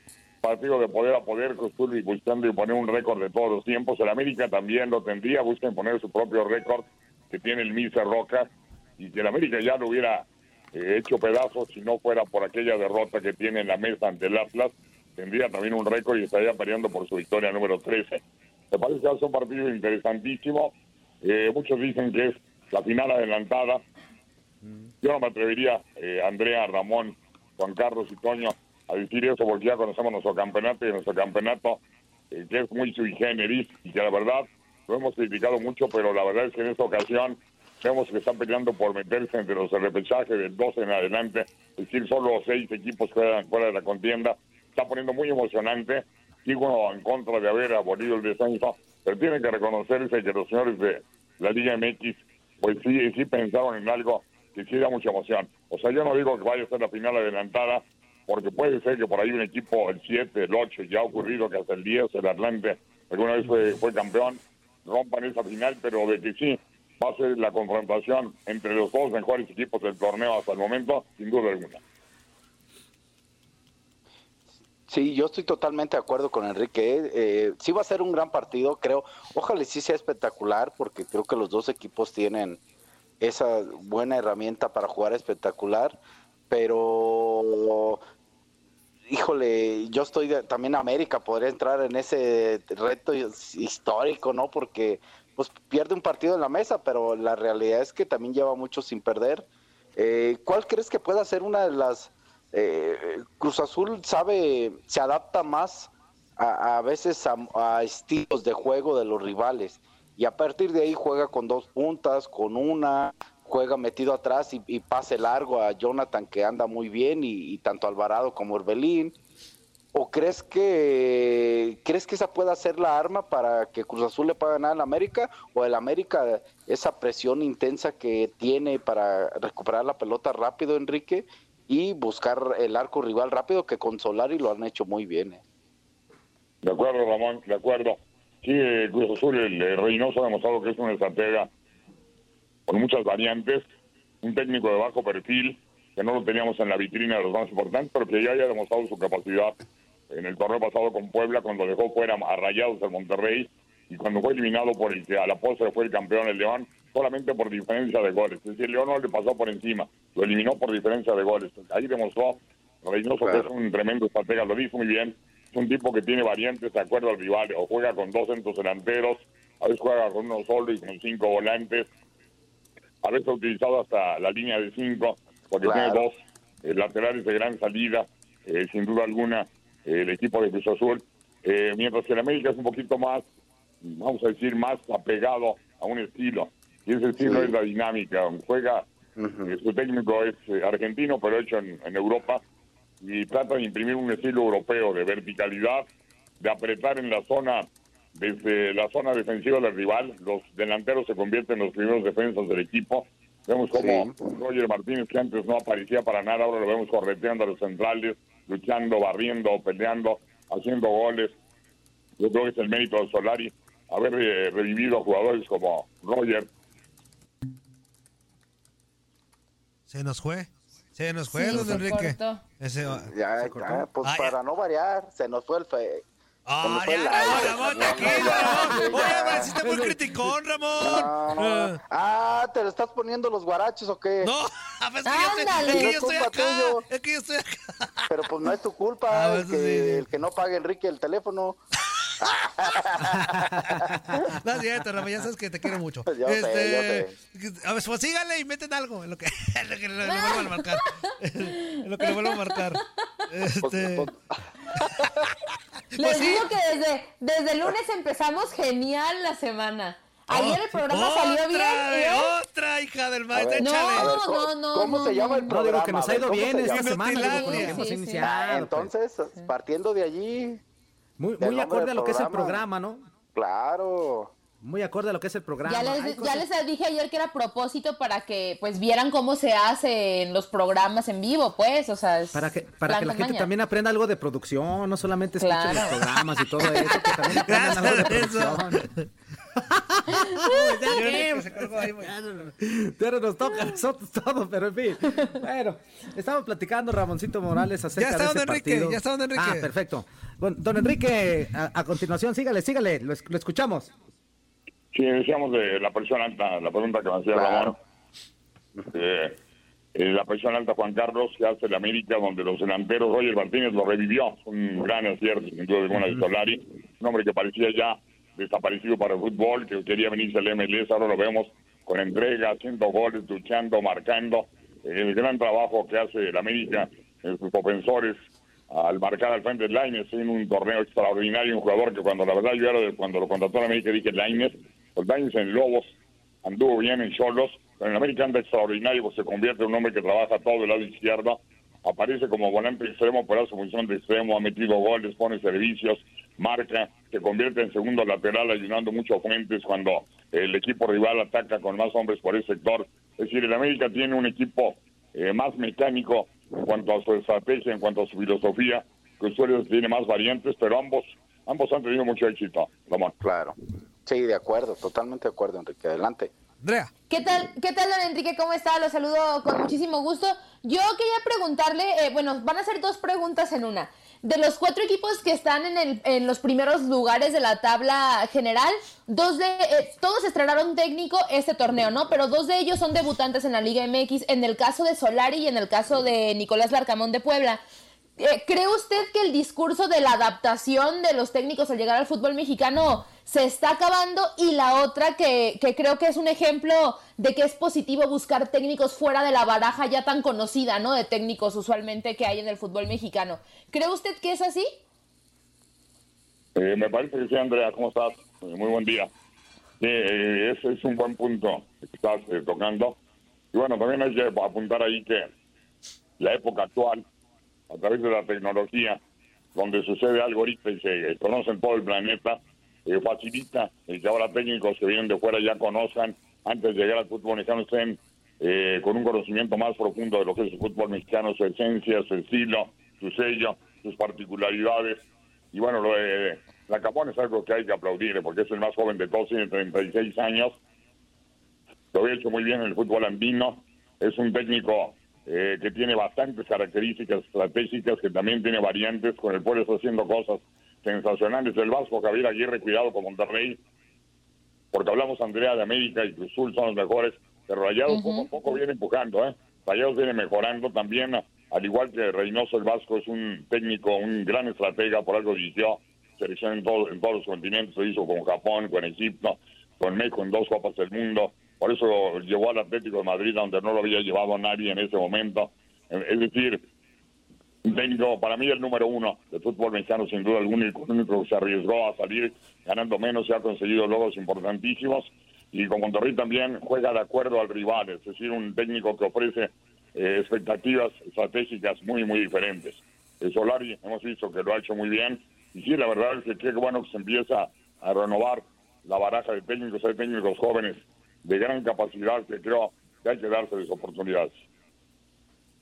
partido de poder a poder, Cruz Azul y buscando imponer un récord de todos los tiempos. El América también lo tendría, busca imponer su propio récord que tiene el Mister Roca y que el América ya lo hubiera eh, hecho pedazos si no fuera por aquella derrota que tiene en la mesa ante el Atlas. Tendría también un récord y estaría peleando por su victoria número 13. Me parece que va a ser un partido interesantísimo. Eh, muchos dicen que es la final adelantada. Yo no me atrevería, eh, Andrea, Ramón, Juan Carlos y Toño, a decir eso porque ya conocemos nuestro campeonato y nuestro campeonato eh, que es muy sui generis y que la verdad lo hemos criticado mucho, pero la verdad es que en esta ocasión vemos que están peleando por meterse entre los repechajes del 12 en adelante, es decir, solo seis equipos quedan fuera de la contienda. Está poniendo muy emocionante. Sigo en contra de haber abolido el descenso, pero tienen que reconocerse que los señores de la Liga MX, pues sí, sí pensaron en algo que sí da mucha emoción. O sea, yo no digo que vaya a ser la final adelantada, porque puede ser que por ahí un equipo, el 7, el 8, ya ha ocurrido que hasta el 10, el Atlante, alguna vez fue, fue campeón, rompan esa final, pero de que sí va a ser la confrontación entre los dos mejores equipos del torneo hasta el momento, sin duda alguna. Sí, yo estoy totalmente de acuerdo con Enrique. ¿eh? Eh, sí va a ser un gran partido, creo. Ojalá sí sea espectacular, porque creo que los dos equipos tienen esa buena herramienta para jugar espectacular. Pero, híjole, yo estoy de- también América, podría entrar en ese reto histórico, ¿no? Porque pues pierde un partido en la mesa, pero la realidad es que también lleva mucho sin perder. Eh, ¿Cuál crees que pueda ser una de las eh, Cruz Azul sabe, se adapta más a, veces a estilos de juego de los rivales y a partir de ahí juega con dos puntas, con una, juega metido atrás y, y pase largo a Jonathan que anda muy bien y, y tanto Alvarado como Orbelín. ¿O crees que crees que esa pueda ser la arma para que Cruz Azul le pueda ganar al América? ¿O el América, esa presión intensa que tiene para recuperar la pelota rápido, Enrique, y buscar el arco rival rápido, que con Solari lo han hecho muy bien? eh? De acuerdo, Ramón, de acuerdo. Sí, eh, Cruz Azul, el Reynoso ha demostrado que es una estratega con muchas variantes, un técnico de bajo perfil, que no lo teníamos en la vitrina de los más importantes, pero que ya haya demostrado su capacidad en el torneo pasado con Puebla, cuando dejó fuera a Rayados del Monterrey, y cuando fue eliminado por el que a la postre fue el campeón el León, solamente por diferencia de goles. Es decir, el León no le pasó por encima, lo eliminó por diferencia de goles. Ahí demostró Reynoso que es un tremendo estratega, lo dijo muy bien, es un tipo que tiene variantes de acuerdo al rival, o juega con dos centros delanteros, a veces juega con uno solo y con cinco volantes, a veces ha utilizado hasta la línea de cinco, porque Claro. tiene dos eh, laterales de gran salida, eh, sin duda alguna, eh, el equipo de Cruz Azul, mientras que el América es un poquito más, vamos a decir, más apegado a un estilo, y ese estilo Sí. es la dinámica, juega, su técnico es argentino, pero hecho en, en Europa, y trata de imprimir un estilo europeo de verticalidad, de apretar en la zona, desde la zona defensiva del rival, los delanteros se convierten en los primeros defensas del equipo. Vemos como Roger Martínez, que antes no aparecía para nada, ahora lo vemos correteando a los centrales, luchando, barriendo, peleando, haciendo goles. Yo creo que es el mérito de Solari haber eh, revivido a jugadores como Roger, Se nos fue. Se nos fue, Sí, don se Enrique. Ese, Ya, ya, pues Ah, ya. para no variar, se nos fue el fe. Ah, ya, Ramón, tranquilo, Ramón. Oye, pareciste muy criticón, Ramón. Ah, ah, ¿te lo estás poniendo los guaraches o qué? No, pues es que yo estoy- Ándale. es que No yo estoy culpa acá. Es que yo estoy acá. Pero pues no es tu culpa Ah, el, que, sí. el que no pague Enrique el teléfono. No es cierto, Ramón, ya sabes que te quiero mucho. Yo sé, A ver, pues síganle y meten algo en lo que, en lo que le, le vuelvan a marcar. En lo que le vuelvan a marcar. Este, Les Pues sí. digo que desde, desde el lunes empezamos genial la semana. Ayer el programa otra, salió bien. ¿eh? Otra hija del maestro, No, ¿cómo- no, ¿Cómo no, se llama no. el No, programa? digo que nos ha ido ¿cómo bien se esta llama? semana, digo, Sí, sí. Ah, pues. entonces, partiendo de allí. Muy, muy acorde a lo que es el programa. ¿no? Claro. Muy acorde a lo que es el programa. Ya les, ya les dije ayer que era a propósito para que pues vieran cómo se hace en los programas en vivo, pues, o sea, es Para que, para que la gente maña. también aprenda algo de producción, no solamente escuche Claro. los programas y todo eso, que también aprendan algo de producción. Pero nos toca a nosotros todo, pero en fin. Bueno, estamos platicando Ramoncito Morales acerca Ya está de don ese Enrique, partido. ya está don Enrique. Ah, perfecto. Bueno, don Enrique, a, a continuación, sígale, sígale, lo, es- lo escuchamos. Sí, decíamos de la presión alta, la pregunta que me hacía Ramón. Eh, eh, la presión alta Juan Carlos que hace el América, donde los delanteros, Roger Martínez lo revivió, un gran acierto, sin duda alguna, de Solari, un hombre que parecía ya desaparecido para el fútbol, que quería venirse al MLS, ahora lo vemos con entrega, haciendo goles, luchando, marcando, el gran trabajo que hace el América, en sus ofensores, al marcar al frente de Lainez en un torneo extraordinario, un jugador que cuando la verdad yo era de- cuando lo contrató el América dije Lainez, pues Lainez en Lobos anduvo bien en Cholos, pero en América anda extraordinario, pues se convierte en un hombre que trabaja todo el lado izquierdo, aparece como volante extremo, pero hace función de extremo, ha metido goles, pone servicios, marca, se convierte en segundo lateral ayudando mucho a Fuentes cuando el equipo rival ataca con más hombres por ese sector. Es decir, el América tiene un equipo eh, más mecánico en cuanto a su estrategia, en cuanto a su filosofía, que usuarios tiene más variantes, pero ambos ambos han tenido mucho éxito, Ramón. Claro. Sí, de acuerdo, totalmente de acuerdo, Enrique. Adelante. Andrea. ¿Qué tal, ¿Qué tal, don Enrique? ¿Cómo está? Lo saludo con muchísimo gusto. Yo quería preguntarle, eh, bueno, van a ser dos preguntas en una. De los cuatro equipos que están en, el, en los primeros lugares de la tabla general, dos de, eh, todos estrenaron técnico este torneo, ¿no? Pero dos de ellos son debutantes en la Liga MX, en el caso de Solari y en el caso de Nicolás Larcamón de Puebla. Eh, ¿Cree usted que el discurso de la adaptación de los técnicos al llegar al fútbol mexicano se está acabando y la otra que, que creo que es un ejemplo de que es positivo buscar técnicos fuera de la baraja ya tan conocida, ¿no? De técnicos usualmente que hay en el fútbol mexicano. ¿Cree usted que es así? Eh, me parece que sí, Andrea, ¿cómo estás? Eh, Muy buen día. Eh, ese es un buen punto que estás tocando. Y bueno, también hay que apuntar ahí que la época actual, a través de la tecnología, donde sucede algo ahorita y se conoce todo el planeta, eh, facilita el que ahora técnicos que vienen de fuera ya conozcan, antes de llegar al fútbol mexicano, estén eh, con un conocimiento más profundo de lo que es el fútbol mexicano, su esencia, su estilo, su sello, sus particularidades. Y bueno, lo de es algo que hay que aplaudir, porque es el más joven de todos, tiene 36 años, lo había hecho muy bien en el fútbol andino, es un técnico eh, que tiene bastantes características estratégicas, que también tiene variantes, con el cual está haciendo cosas sensacionales. El Vasco Javier Aguirre, cuidado con Monterrey, porque hablamos Andrea de América y Cruzul son los mejores, pero Rayados poco a poco viene empujando, ¿eh? Rayados viene mejorando también, al igual que Reynoso el Vasco es un técnico, un gran estratega, por algo dirigió selección en, todo- en todos los continentes, lo hizo con Japón, con Egipto, con México en dos Copas del Mundo, por eso llevó al Atlético de Madrid, donde no lo había llevado nadie en ese momento. Eh, Es decir, técnico, para mí el número uno del fútbol mexicano, sin duda alguna, el único que se arriesgó a salir ganando menos y ha conseguido logros importantísimos. Y con Monterrey también juega de acuerdo al rival, es decir, un técnico que ofrece eh, expectativas estratégicas muy, muy diferentes. El Solari hemos visto que lo ha hecho muy bien. Y sí, la verdad es que qué bueno que se empieza a renovar la baraja de técnicos. Hay técnicos jóvenes de gran capacidad que creo que hay que dárseles oportunidades.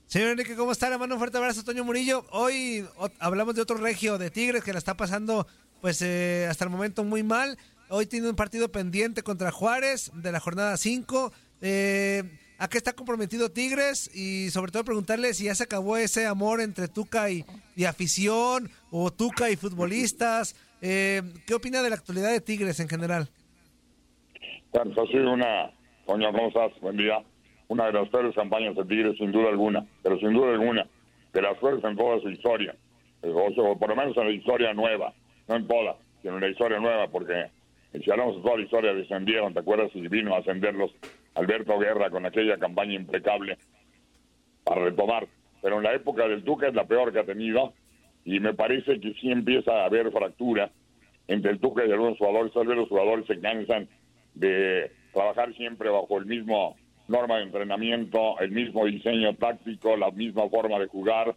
Señor Enrique, ¿cómo está? Le mando un fuerte abrazo, Toño Murillo. Hoy hablamos de otro regio de Tigres que la está pasando, pues, eh, hasta el momento muy mal. Hoy tiene un partido pendiente contra Juárez de la jornada 5. Eh, ¿A qué está comprometido Tigres? Y sobre todo preguntarle si ya se acabó ese amor entre Tuca y, y afición, o Tuca y futbolistas. Eh, ¿Qué opina de la actualidad de Tigres en general? Bueno, ha sido una, ¿cómo estás? Buen día. Una de las peores campañas de Tigres, sin duda alguna, pero sin duda alguna, de las peores en toda su historia. O, sea, por lo menos en la historia nueva, no en toda, sino en la historia nueva, porque si hablamos de toda la historia, descendieron, ¿te acuerdas? Y vino a ascenderlos Alberto Guerra con aquella campaña impecable para retomar. Pero en la época del Tuca es la peor que ha tenido, y me parece que sí empieza a haber fractura entre el Tuca y algunos jugadores. Tal vez los jugadores se cansan de trabajar siempre bajo el mismo norma de entrenamiento, el mismo diseño táctico, la misma forma de jugar.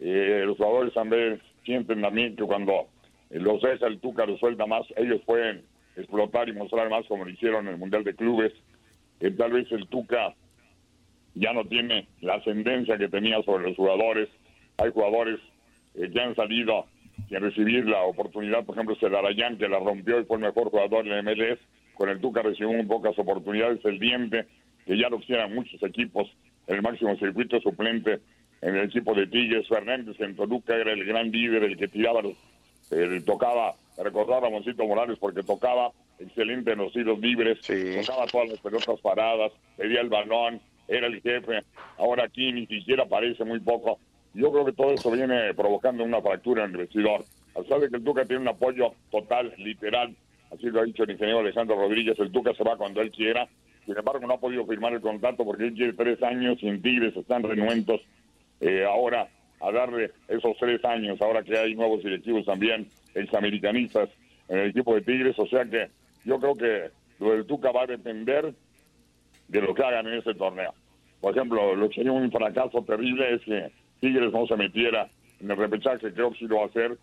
Eh, los jugadores también sienten también que cuando los deja el Tuca, los suelta más, ellos pueden explotar y mostrar más como lo hicieron en el Mundial de Clubes. Eh, tal vez el Tuca ya no tiene la ascendencia que tenía sobre los jugadores. Hay jugadores eh, que han salido sin recibir la oportunidad, por ejemplo, Celarayán, que la rompió y fue el mejor jugador en MLS, con el Tuca recibió muy pocas oportunidades, el Diente, que ya lo quisieran muchos equipos, el máximo circuito suplente en el equipo de Tigres, Fernández en Toluca era el gran líder, el que tiraba los, eh, tocaba, recordar a Ramoncito Morales porque tocaba excelente en los tiros libres, tocaba todas las pelotas paradas, pedía el balón, era el jefe, ahora aquí ni siquiera aparece muy poco. Yo creo que todo eso viene provocando una fractura en el vestidor. A pesar de que el Tuca tiene un apoyo total, literal, así lo ha dicho el ingeniero Alejandro Rodríguez, el Tuca se va cuando él quiera. Sin embargo, no ha podido firmar el contrato porque él quiere tres años en Tigres están renuentos eh, ahora a darle esos tres años, ahora que hay nuevos directivos también, examericanistas en el equipo de Tigres. O sea que yo creo que lo del Tuca va a depender de lo que hagan en ese torneo. Por ejemplo, lo que sería un fracaso terrible es que Tigres no se metiera en el repechaje, creo que sí lo va a hacer,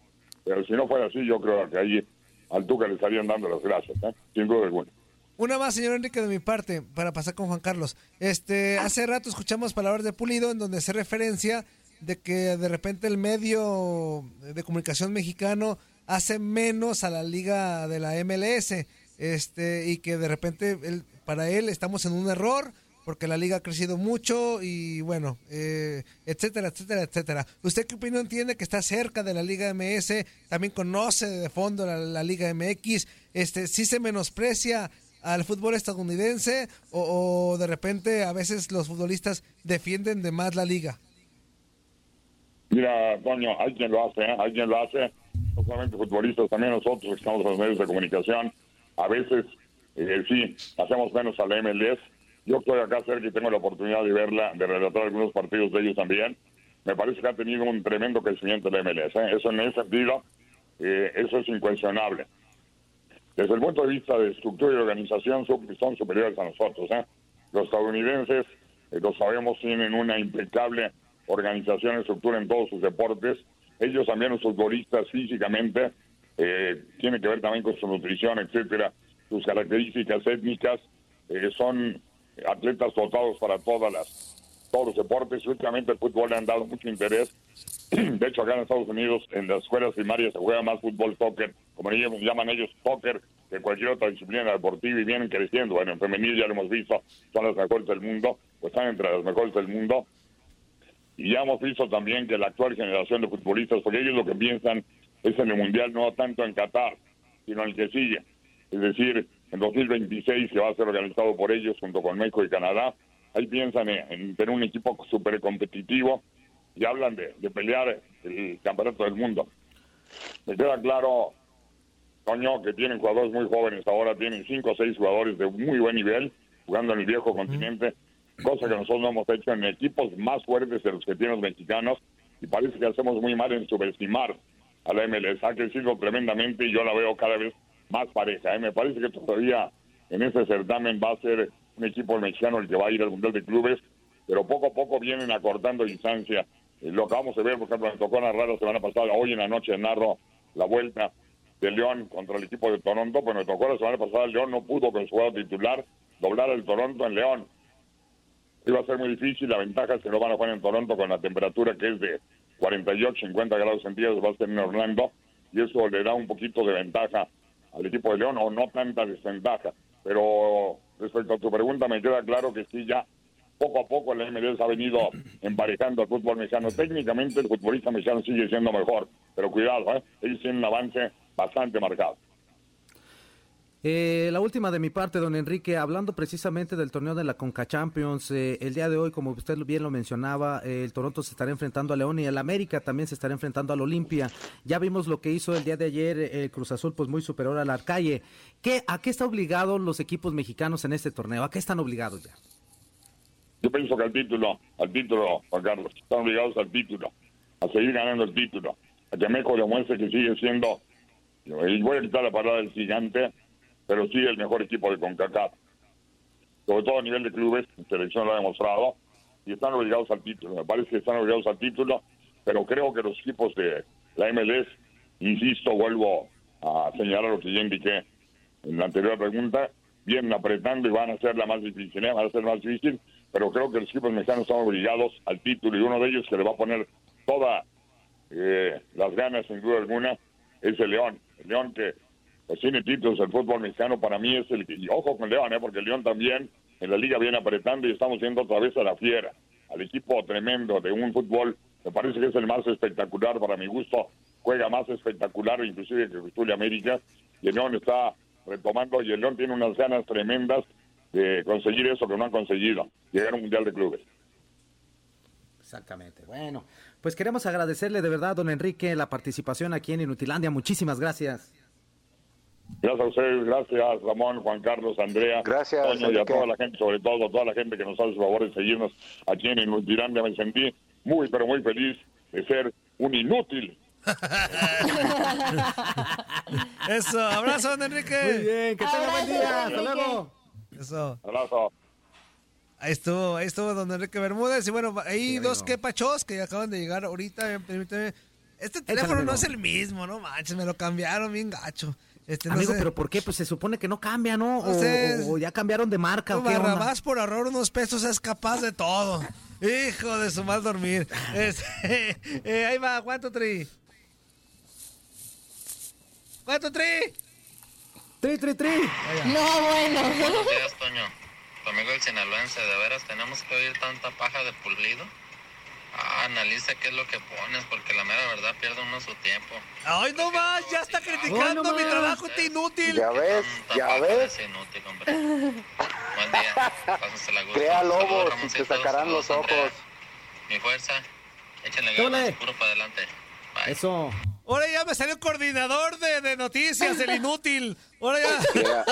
pero si no fuera así, yo creo que ahí al Tuca le estarían dando las gracias, ¿eh? sin duda alguna. Una más, señor Enrique, de mi parte, para pasar con Juan Carlos. Este, hace rato escuchamos palabras de Pulido en donde se referencia de que de repente el medio de comunicación mexicano hace menos a la liga de la MLS, este, y que de repente él- para él estamos en un error porque la liga ha crecido mucho y bueno, eh, etcétera, etcétera, etcétera. ¿Usted qué opinión tiene que está cerca de la Liga MS? También conoce de fondo la, Liga MX. Este, ¿Sí se menosprecia al fútbol estadounidense o, de repente a veces los futbolistas defienden de más la liga? Mira, Toño, hay quien lo hace, ¿eh? hay lo hace, no solamente futbolistas, también nosotros que estamos en los medios de comunicación, a veces eh, sí, hacemos menos a la MLS. Yo estoy acá cerca y tengo la oportunidad de verla, de relatar algunos partidos de ellos también. Me parece que ha tenido un tremendo crecimiento la MLS. ¿eh? Eso en ese sentido, eh, eso es incuestionable. Desde el punto de vista de estructura y organización, son, superiores a nosotros. ¿eh? Los estadounidenses, eh, lo sabemos, tienen una impecable organización estructura en todos sus deportes. Ellos también, los futbolistas, físicamente, eh, tiene que ver también con su nutrición, etcétera, sus características étnicas. eh, son atletas dotados para todas las todos los deportes. Últimamente el fútbol le han dado mucho interés. De hecho, acá en Estados Unidos, en las escuelas primarias se juega más fútbol, soccer, como llaman- llaman ellos, soccer, que cualquier otra disciplina deportiva y vienen creciendo. Bueno, en femenil ya lo hemos visto, son las mejores del mundo, pues están entre las mejores del mundo. Y ya hemos visto también que la actual generación de futbolistas, porque ellos lo que piensan es en el Mundial, no tanto en Qatar, sino en el que sigue. Es decir, en 2026 que va a ser organizado por ellos junto con México y Canadá. Ahí piensan en, en tener un equipo súper competitivo y hablan de, de pelear el campeonato del mundo. Me queda claro, Toño, que tienen jugadores muy jóvenes ahora, tienen cinco o seis jugadores de muy buen nivel jugando en el viejo continente, cosa que nosotros no hemos hecho en equipos más fuertes de los que tienen los mexicanos y parece que hacemos muy mal en subestimar a la MLS. Ha crecido tremendamente y yo la veo cada vez más pareja. ¿eh? Me parece que todavía en ese certamen va a ser un equipo mexicano el que va a ir al Mundial de Clubes, pero poco a poco vienen acortando distancia. Eh, lo acabamos de ver, por ejemplo, me tocó narrar la semana pasada, hoy en la noche narro la vuelta de León contra el equipo de Toronto, pues me tocó la semana pasada, León no pudo con su jugador titular doblar el Toronto en León. Iba a ser muy difícil, la ventaja es que no van a jugar en Toronto con la temperatura que es de 48, 50 grados centígrados, va a ser en Orlando, y eso le da un poquito de ventaja al equipo de León, o no tanta desventaja. Pero respecto a tu pregunta, me queda claro que sí, ya poco a poco la MLS ha venido emparejando al fútbol mexicano. Técnicamente el futbolista mexicano sigue siendo mejor, pero cuidado, ¿eh? ellos tienen un avance bastante marcado. Eh, la última de mi parte, don Enrique, hablando precisamente del torneo de la Conca Champions, eh, el día de hoy, como usted bien lo mencionaba, eh, el Toronto se estará enfrentando a León y el América también se estará enfrentando al Olimpia. Ya vimos lo que hizo el día de ayer eh, el Cruz Azul, pues muy superior al Arcalle. ¿Qué, ¿A qué están obligados los equipos mexicanos en este torneo? ¿A qué están obligados ya? Yo pienso que al título, al título, Juan Carlos, están obligados al título, a seguir ganando el título, a que México demuestre que sigue siendo, y voy a quitar la palabra del gigante, pero sí el mejor equipo de CONCACAF. Sobre todo a nivel de clubes, selección lo ha demostrado, y están obligados al título. Me parece que están obligados al título, pero creo que los equipos de la MLS, insisto, vuelvo a señalar lo que ya indiqué en la anterior pregunta, vienen apretando y van a ser la más difícil, ¿eh? van a ser más difícil, pero creo que los equipos mexicanos están obligados al título y uno de ellos que le va a poner todas eh, las ganas, sin duda alguna, es el León. El León que pues, tiene títulos el fútbol mexicano, para mí es el que, y ojo con León, ¿eh? porque León también en la liga viene apretando y estamos yendo otra vez a la fiera, al equipo tremendo de un fútbol, me parece que es el más espectacular para mi gusto, juega más espectacular inclusive que Cruz América, y el León está retomando y el León tiene unas ganas tremendas de conseguir eso que no han conseguido, llegar a un Mundial de Clubes. Exactamente. Bueno, pues queremos agradecerle de verdad, don Enrique, la participación aquí en Inutilandia. Muchísimas gracias. Gracias a ustedes, gracias Ramón, Juan Carlos, Andrea, Gracias, Toño y a toda la gente, sobre todo a toda la gente que nos hace el favor de seguirnos aquí en Inutilandia. Me sentí muy, pero muy feliz de ser un inútil. Eso, abrazo, don Enrique. Muy bien, que tenga buen día. Hasta luego. Eso. Abrazo. Ahí estuvo, ahí estuvo don Enrique Bermúdez. Y bueno, hay Sí, dos quepachos que acaban de llegar ahorita. Permíteme. Este teléfono no es el mismo, no manches, me lo cambiaron bien gacho. Este, no Amigo, sé, pero ¿por qué? Pues se supone que no cambia, ¿no? No O, sé. o- o ya cambiaron de marca o qué onda? Por ahorrar unos pesos es capaz de todo. Hijo de su mal dormir. Este, eh, ahí va, ¿cuánto tri? ¿Cuánto tri? Tri, tri, tri. No, bueno. Buenos días, Toño. Tu amigo el sinaloense, ¿de veras tenemos que oír tanta paja de pulido? Analiza qué es lo que pones, porque la mera verdad pierde uno su tiempo. Ay, no más, ya está criticando Ay, no mi trabajo este inútil. Ya ves, ya ves. es inútil, hombre. Buen día. Pásensela gusto. Crea lobos y te sacarán los ojos. Mi fuerza. Échenle ¿Qué ganas, puro para adelante. Bye. Eso. Ahora ya me salió coordinador de, de noticias, el inútil. Ahora ya.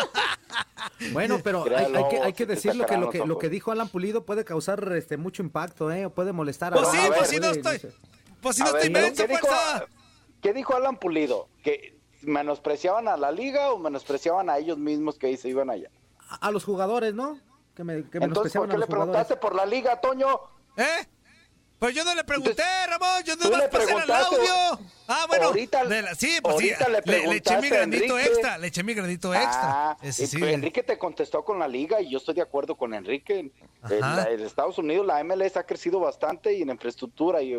Bueno, pero hay, Créalo, hay que, hay que sí decirlo que lo que lo que dijo Alan Pulido puede causar este mucho impacto, eh, puede molestar Pues a sí, a pues ver, si no estoy. Pues si no estoy menso, ¿qué dijo, fuerza. ¿Qué dijo Alan Pulido? ¿Que menospreciaban a la liga o menospreciaban a ellos mismos que ahí se iban allá? A los jugadores, ¿no? Que me que Entonces, ¿por qué a le preguntaste por la liga, Toño? ¿Eh? Pues yo no le pregunté, Ramón, yo no le pasé el audio. Ah, bueno, ahorita- la- sí, pues sí, le le, le eché mi granito Enrique. extra, le eché mi granito extra. Ah, Ese y sí. pues Enrique te contestó con la liga y yo estoy de acuerdo con Enrique. En, Estados Unidos la MLS ha crecido bastante y en infraestructura y,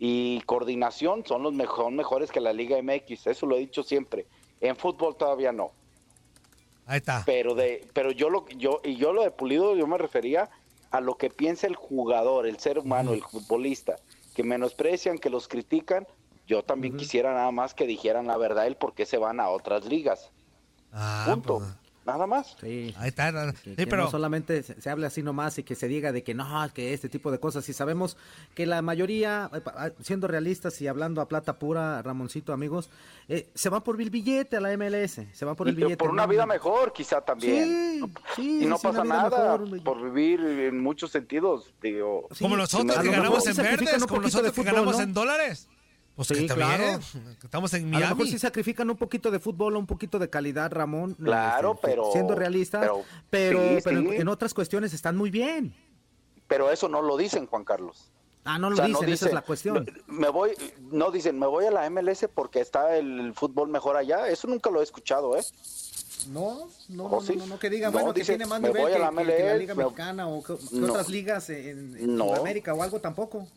y coordinación son los mejor, mejores que la Liga MX. Eso lo he dicho siempre. En fútbol todavía no. Ahí está. Pero de, pero yo lo yo y yo lo de Pulido yo me refería a lo que piensa el jugador, el ser humano, el futbolista, que menosprecian, que los critican. Yo también quisiera nada más que dijeran la verdad el por qué se van a otras ligas. Ah, Punto. pues, Nada más. Sí. Ahí está. Que, Sí, que pero no solamente se, se hable así nomás y que se diga de que no, que este tipo de cosas. Y sabemos que la mayoría, eh, ah, siendo realistas y hablando a plata pura, Ramoncito, amigos, eh, se va por el billete a la MLS. Se va por el Y billete. por una no- vida mejor, quizá también. Sí, sí, y no pasa nada mejor. por vivir en muchos sentidos. Digo, como nosotros que ganamos en verdes, como nosotros que ganamos en dólares. Pues Sí, que está claro. bien. Estamos en A lo mejor Miami. sí sacrifican un poquito de fútbol, un poquito de calidad, Ramón. Claro, este, pero- Siendo realistas, pero- pero, sí, pero en- sí. en otras cuestiones están muy bien. Pero eso no lo dicen, Juan Carlos. Ah, no lo O sea, dicen, esa es la cuestión. Me, voy, no dicen, me voy a la MLS porque está el, fútbol mejor allá. Eso nunca lo he escuchado, ¿eh? No, no, ¿O no, sí? no, no, que digan, No, bueno, que tiene más nivel voy a que, la que- la MLS, Liga me- Mexicana o que, que No. otras ligas en, en No. Sudamérica o algo tampoco.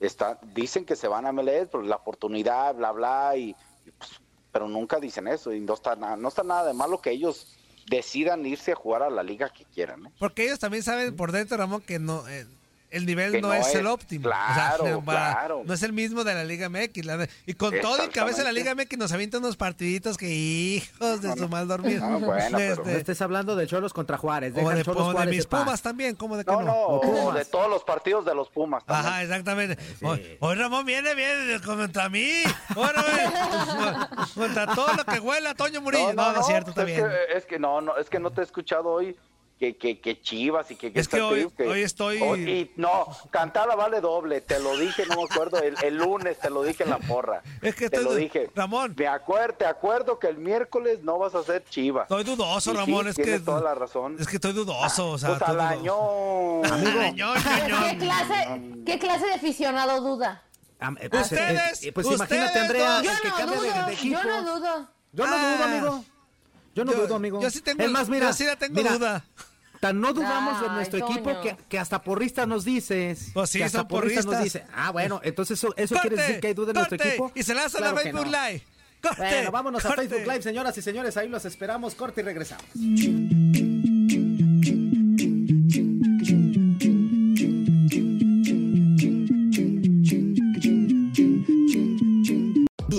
Está, dicen que se van a MLS por la oportunidad, bla, bla, y, pues, pero nunca dicen eso. Y no está, nada, no está nada de malo que ellos decidan irse a jugar a la liga que quieran. ¿eh? Porque ellos también saben por dentro, Ramón, que no eh, el nivel no, no es, es, el óptimo. claro, claro. No es el mismo de la Liga MX. la y con todo y que a veces la Liga MX nos avienta unos partiditos que hijos de su mal dormir. Ah, bueno, pero- No Este, estés hablando de Cholos contra Juárez. O de, Cholos o de Juárez mis. Pumas también, como de que No, no? no, de todos los partidos de los Pumas. también. Ajá, exactamente. Hoy, hoy Ramón viene, viene contra mí. Ahora, contra todo lo que huele a Toño Murillo. No, no, es cierto, está pues bien. Es que, es que no, no, es que no te he escuchado hoy que, que, que Chivas y que... Es que hoy- digo que- hoy estoy- hoy- y no, cantada vale doble, te lo dije, no me acuerdo, el, el lunes te lo dije en la porra. Es que te estoy- lo dije. Ramón. Me acuerdo, te acuerdo que el miércoles no vas a hacer Chivas. Estoy dudoso, Y sí, Ramón. es que tienes toda la razón. Es que estoy dudoso, o sea. Pues estoy al año... Amigo. ¿Qué clase, ¿Qué clase de aficionado duda? Am- eh, pues, Ustedes, eh, eh, pues imagínate, Andrea, el que Yo no cambia de, dudo, de equipo. yo no dudo. Yo no Ah. dudo, amigo. Yo no Yo- dudo, amigo. yo sí tengo- es más, mira, yo sí la tengo mira, duda. Tan no dudamos de nuestro Toño. equipo que, que hasta porrista nos dices. Pues sí, que hasta son porrista nos dice. Ah, bueno, entonces eso, eso quiere decir que hay duda en nuestro equipo. Y se lanza Claro la Facebook no. Live. Corte, Bueno, vámonos a. Facebook Live, señoras y señores. Ahí los esperamos. Corte y regresamos.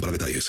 para detalles.